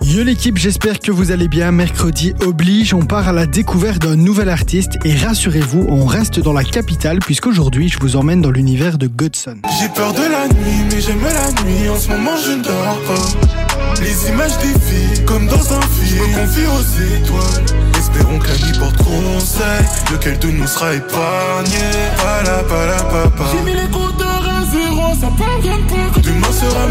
Yo l'équipe, j'espère que vous allez bien. Mercredi oblige, on part à la découverte d'un nouvel artiste et rassurez-vous, on reste dans la capitale puisqu'aujourd'hui je vous emmène dans l'univers de Godson. J'ai peur de la nuit, mais j'aime la nuit. En ce moment, je ne dors pas. Les images défilent comme dans un film. Je me confie aux étoiles. Espérons que la nuit porte conseil. Lequel de nous sera épargné? Pala, pala, papa. J'ai mis les compteurs à zéro, ça parle pas. Demain sera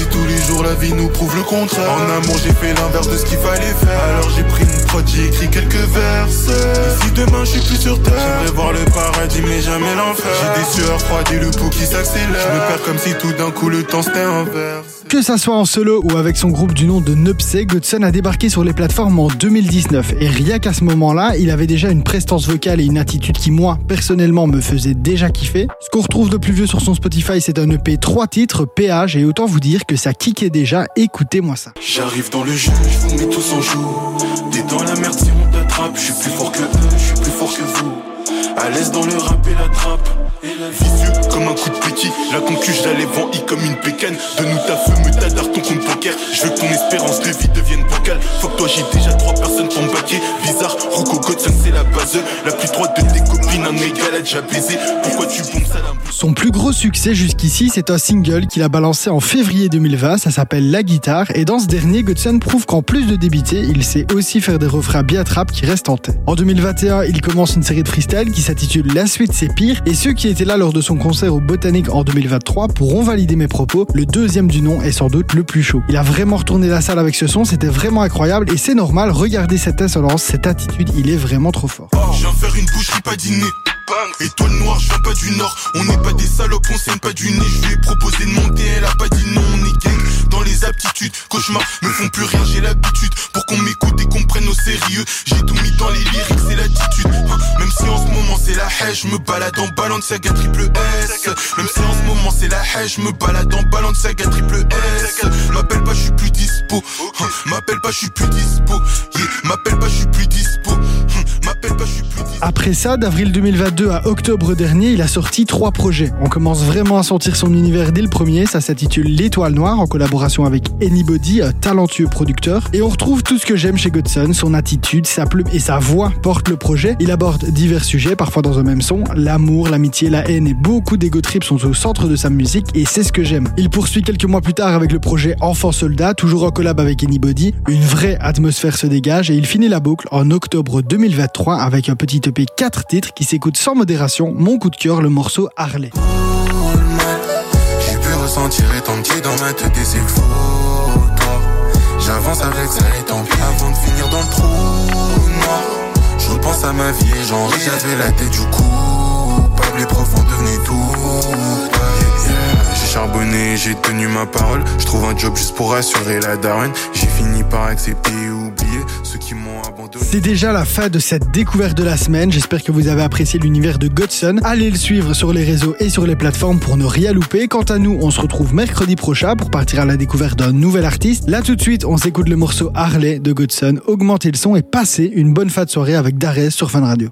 si tous les jours la vie nous prouve le contraire. En amour, j'ai fait l'inverse de ce qu'il fallait faire. Alors j'ai pris une prod, j'ai écrit quelques verses. Et si demain je suis plus sur terre, j'aimerais voir le paradis, mais jamais l'enfer. J'ai des sueurs froides et le pouls qui s'accélère. Je me perds comme si tout d'un coup le temps s'était inverse. Que ça soit en solo ou avec son groupe du nom de Nupse, Godson a débarqué sur les plateformes en 2019 et rien qu'à ce moment-là, il avait déjà une prestance vocale et une attitude qui moi, personnellement, me faisait déjà kiffer. Ce qu'on retrouve de plus vieux sur son Spotify, c'est un EP 3 titres, PH, et autant vous dire que ça kickait déjà, écoutez-moi ça. J'arrive dans le jeu, je vous mets tous en joue. T'es dans la merde si on je suis plus fort que eux, je suis plus fort que vous. À l'aise dans le rap et la trappe. Vicieux comme un coup de péti, la concu en i comme une pécane. Donne-nous ta feu, me t'adore ton compte bancaire. Je veux que ton espérance de vie devienne bancale. Faut que toi j'ai déjà trois personnes pour me baquer. Bizarre, Rocco Godson c'est la base. Droite de tes copines, un égal a déjà baisé. Pourquoi tu bombes ça la Son plus gros succès jusqu'ici, c'est un single qu'il a balancé en février 2020, ça s'appelle La Guitare, et dans ce dernier, Godson prouve qu'en plus de débiter, il sait aussi faire des refrains bien trap qui restent en tête. En 2021, il commence une série de freestyle qui s'intitule La suite c'est pire, et ceux qui étaient là lors de son concert au Botanique en 2023 pourront valider mes propos, le deuxième du nom est sans doute le plus chaud. Il a vraiment retourné la salle avec ce son, c'était vraiment incroyable, et c'est normal, regardez cette insolence, cette attitude, il est vraiment trop fort. Viens faire une boucherie. Bang. Étoile noire, je viens pas du nord. On n'est pas des salopes, on saigne pas du nez. Je lui ai proposé de monter, elle a pas dit non. On est gang dans les aptitudes. Cauchemar me font plus rire, j'ai l'habitude. Pour qu'on m'écoute et qu'on prenne au sérieux. J'ai tout mis dans les lyrics, c'est l'attitude. Hein, Même si en ce moment c'est la haie, je me balade en saga triple S. Même si en ce moment c'est la haie, je me balade en saga triple S. M'appelle pas, je suis plus dispo. Hein, M'appelle pas, je suis plus dispo. Après ça, d'avril 2022 à octobre dernier, il a sorti trois projets. On commence vraiment à sentir son univers dès le premier, ça s'intitule L'étoile noire en collaboration avec Anybody, un talentueux producteur. Et on retrouve tout ce que j'aime chez Godson, son attitude, sa plume et sa voix portent le projet. Il aborde divers sujets, parfois dans un même son. L'amour, l'amitié, la haine et beaucoup d'ego trips sont au centre de sa musique et c'est ce que j'aime. Il poursuit quelques mois plus tard avec le projet Enfant Soldat, toujours en collab avec Anybody. Une vraie atmosphère se dégage et il finit la boucle en octobre 2023 avec un petit EP 4 titres qui s'écoute sans modération. Mon coup de cœur, le morceau Harley. J'ai pu ressentir étant petit dans ma tête et c'est faux. J'avance avec ça et tant pis avant de finir dans le trou noir. Je repense à ma vie et j'en ris, j'avais la tête du coup. Pas les profs ont devenu tout. J'ai charbonné, j'ai tenu ma parole. Je trouve un job juste pour assurer la daronne. J'ai fini par accepter et oublier C'est déjà la fin de cette découverte de la semaine. J'espère que vous avez apprécié l'univers de Godson. Allez le suivre sur les réseaux et sur les plateformes pour ne rien louper. Quant à nous, on se retrouve mercredi prochain pour partir à la découverte d'un nouvel artiste. Là tout de suite, on s'écoute le morceau Harley de Godson. Augmentez le son et passez une bonne fin de soirée avec Darès sur Fan Radio.